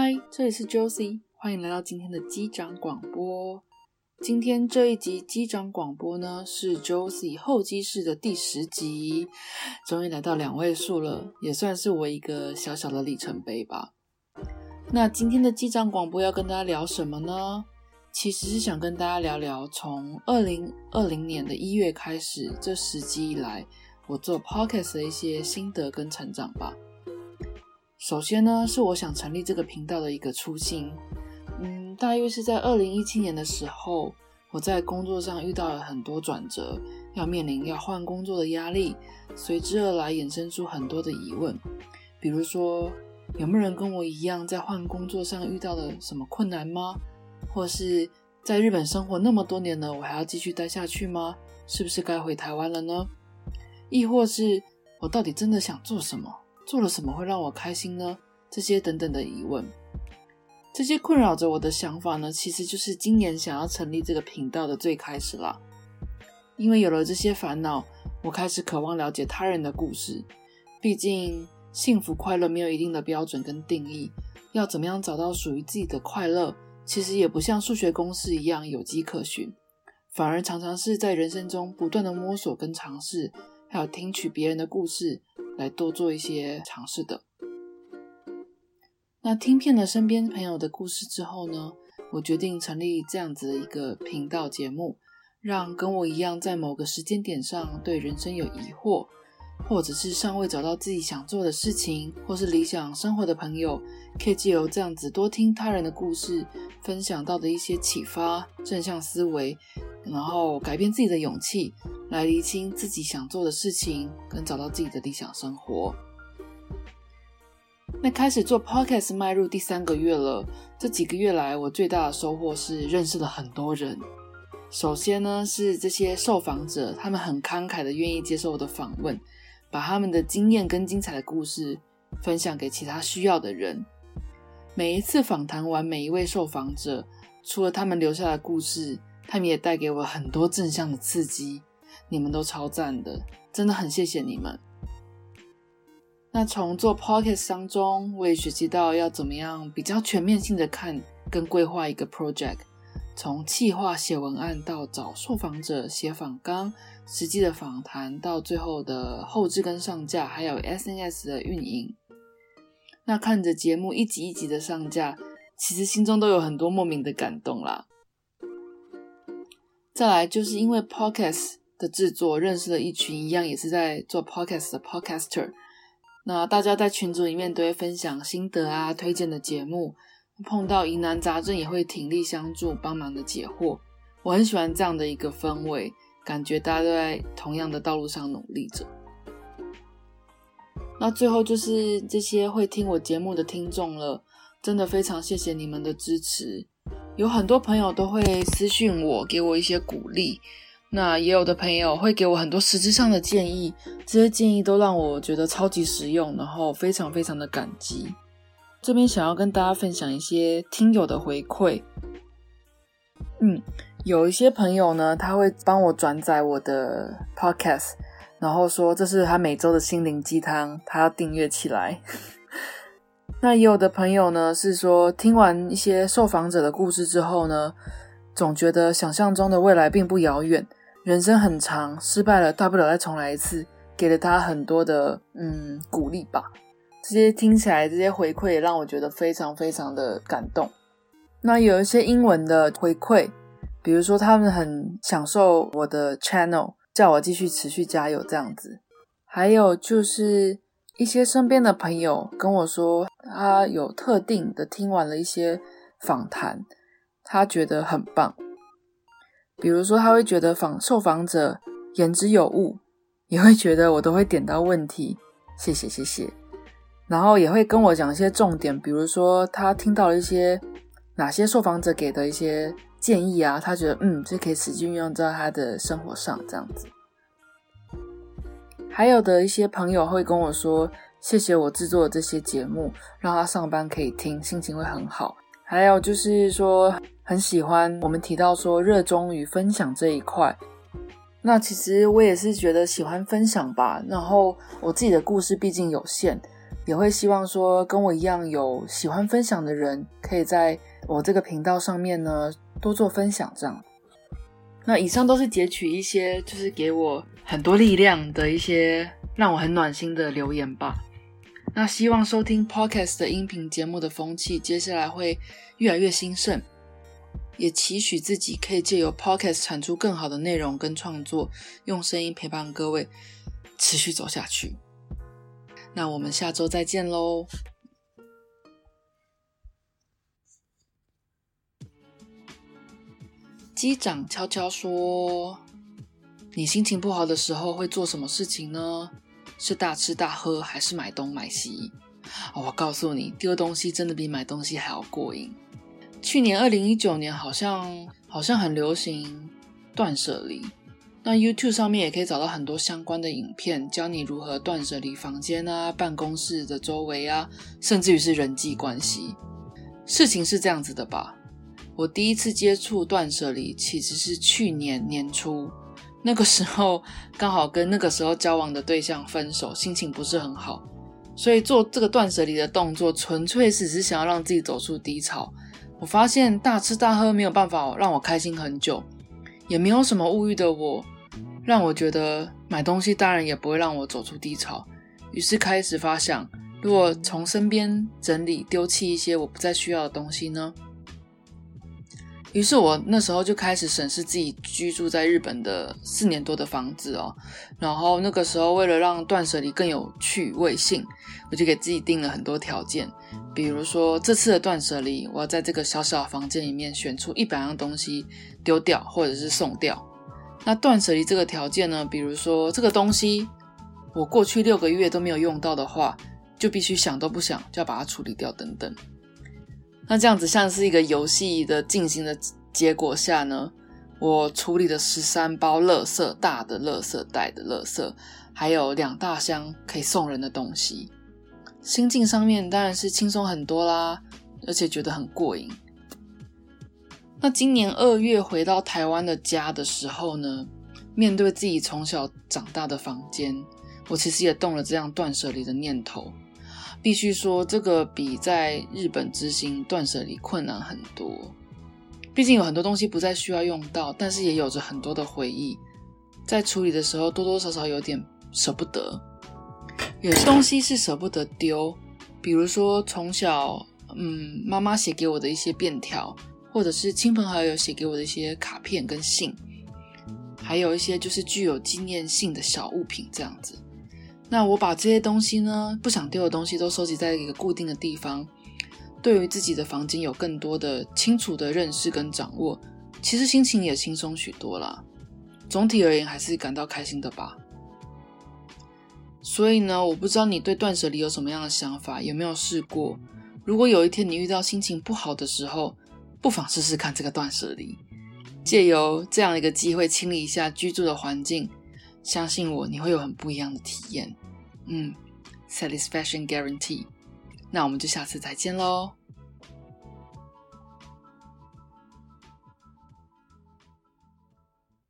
嗨，这里是 Josie，欢迎来到今天的机长广播。今天这一集机长广播呢，是 Josie 候机室的第十集，终于来到两位数了，也算是我一个小小的里程碑吧。那今天的机长广播要跟大家聊什么呢？其实是想跟大家聊聊，从二零二零年的一月开始，这十集以来，我做 Podcast 的一些心得跟成长吧。首先呢，是我想成立这个频道的一个初心。嗯，大约是在二零一七年的时候，我在工作上遇到了很多转折，要面临要换工作的压力，随之而来衍生出很多的疑问，比如说有没有人跟我一样在换工作上遇到了什么困难吗？或是在日本生活那么多年了，我还要继续待下去吗？是不是该回台湾了呢？亦或是我到底真的想做什么？做了什么会让我开心呢？这些等等的疑问，这些困扰着我的想法呢，其实就是今年想要成立这个频道的最开始啦。因为有了这些烦恼，我开始渴望了解他人的故事。毕竟幸福快乐没有一定的标准跟定义，要怎么样找到属于自己的快乐，其实也不像数学公式一样有迹可循，反而常常是在人生中不断的摸索跟尝试，还有听取别人的故事。来多做一些尝试的。那听遍了身边朋友的故事之后呢，我决定成立这样子的一个频道节目，让跟我一样在某个时间点上对人生有疑惑，或者是尚未找到自己想做的事情，或是理想生活的朋友，可以借由这样子多听他人的故事，分享到的一些启发、正向思维，然后改变自己的勇气。来厘清自己想做的事情，跟找到自己的理想生活。那开始做 podcast 迈入第三个月了，这几个月来，我最大的收获是认识了很多人。首先呢，是这些受访者，他们很慷慨的愿意接受我的访问，把他们的经验跟精彩的故事分享给其他需要的人。每一次访谈完每一位受访者，除了他们留下的故事，他们也带给我很多正向的刺激。你们都超赞的，真的很谢谢你们。那从做 podcast 当中，我也学习到要怎么样比较全面性的看跟规划一个 project，从企划写文案到找受访者写访纲，实际的访谈到最后的后置跟上架，还有 SNS 的运营。那看着节目一集一集的上架，其实心中都有很多莫名的感动啦。再来就是因为 podcast。的制作认识了一群一样也是在做 podcast 的 podcaster，那大家在群组里面都会分享心得啊，推荐的节目，碰到疑难杂症也会挺力相助，帮忙的解惑。我很喜欢这样的一个氛围，感觉大家都在同样的道路上努力着。那最后就是这些会听我节目的听众了，真的非常谢谢你们的支持，有很多朋友都会私信我，给我一些鼓励。那也有的朋友会给我很多实质上的建议，这些建议都让我觉得超级实用，然后非常非常的感激。这边想要跟大家分享一些听友的回馈。嗯，有一些朋友呢，他会帮我转载我的 podcast，然后说这是他每周的心灵鸡汤，他要订阅起来。那也有的朋友呢，是说听完一些受访者的故事之后呢，总觉得想象中的未来并不遥远。人生很长，失败了大不了再重来一次，给了他很多的嗯鼓励吧。这些听起来，这些回馈也让我觉得非常非常的感动。那有一些英文的回馈，比如说他们很享受我的 channel，叫我继续持续加油这样子。还有就是一些身边的朋友跟我说，他有特定的听完了一些访谈，他觉得很棒。比如说，他会觉得访受访者言之有物，也会觉得我都会点到问题，谢谢谢谢。然后也会跟我讲一些重点，比如说他听到了一些哪些受访者给的一些建议啊，他觉得嗯，这可以实际运用在他的生活上这样子。还有的一些朋友会跟我说，谢谢我制作的这些节目，让他上班可以听，心情会很好。还有就是说。很喜欢我们提到说热衷于分享这一块，那其实我也是觉得喜欢分享吧。然后我自己的故事毕竟有限，也会希望说跟我一样有喜欢分享的人，可以在我这个频道上面呢多做分享。这样，那以上都是截取一些就是给我很多力量的一些让我很暖心的留言吧。那希望收听 Podcast 的音频节目的风气接下来会越来越兴盛。也期许自己可以借由 Podcast 产出更好的内容跟创作，用声音陪伴各位持续走下去。那我们下周再见喽！机长悄悄说：“你心情不好的时候会做什么事情呢？是大吃大喝，还是买东买西？”我告诉你，丢东西真的比买东西还要过瘾。去年二零一九年好像好像很流行断舍离，那 YouTube 上面也可以找到很多相关的影片，教你如何断舍离房间啊、办公室的周围啊，甚至于是人际关系。事情是这样子的吧？我第一次接触断舍离其实是去年年初，那个时候刚好跟那个时候交往的对象分手，心情不是很好，所以做这个断舍离的动作，纯粹只是想要让自己走出低潮。我发现大吃大喝没有办法让我开心很久，也没有什么物欲的我，让我觉得买东西当然也不会让我走出低潮。于是开始发想，如果从身边整理丢弃一些我不再需要的东西呢？于是我那时候就开始审视自己居住在日本的四年多的房子哦，然后那个时候为了让断舍离更有趣味性，我就给自己定了很多条件，比如说这次的断舍离，我要在这个小小房间里面选出一百样东西丢掉或者是送掉。那断舍离这个条件呢，比如说这个东西我过去六个月都没有用到的话，就必须想都不想就要把它处理掉等等。那这样子像是一个游戏的进行的结果下呢，我处理了十三包垃圾大的垃圾袋的垃圾，还有两大箱可以送人的东西，心境上面当然是轻松很多啦，而且觉得很过瘾。那今年二月回到台湾的家的时候呢，面对自己从小长大的房间，我其实也动了这样断舍离的念头。必须说，这个比在日本执行断舍离困难很多。毕竟有很多东西不再需要用到，但是也有着很多的回忆，在处理的时候多多少少有点舍不得。有些东西是舍不得丢，比如说从小嗯妈妈写给我的一些便条，或者是亲朋好友写给我的一些卡片跟信，还有一些就是具有纪念性的小物品这样子。那我把这些东西呢，不想丢的东西都收集在一个固定的地方，对于自己的房间有更多的清楚的认识跟掌握，其实心情也轻松许多啦。总体而言还是感到开心的吧。所以呢，我不知道你对断舍离有什么样的想法，有没有试过？如果有一天你遇到心情不好的时候，不妨试试看这个断舍离，借由这样一个机会清理一下居住的环境。相信我，你会有很不一样的体验。嗯，satisfaction guarantee。那我们就下次再见喽。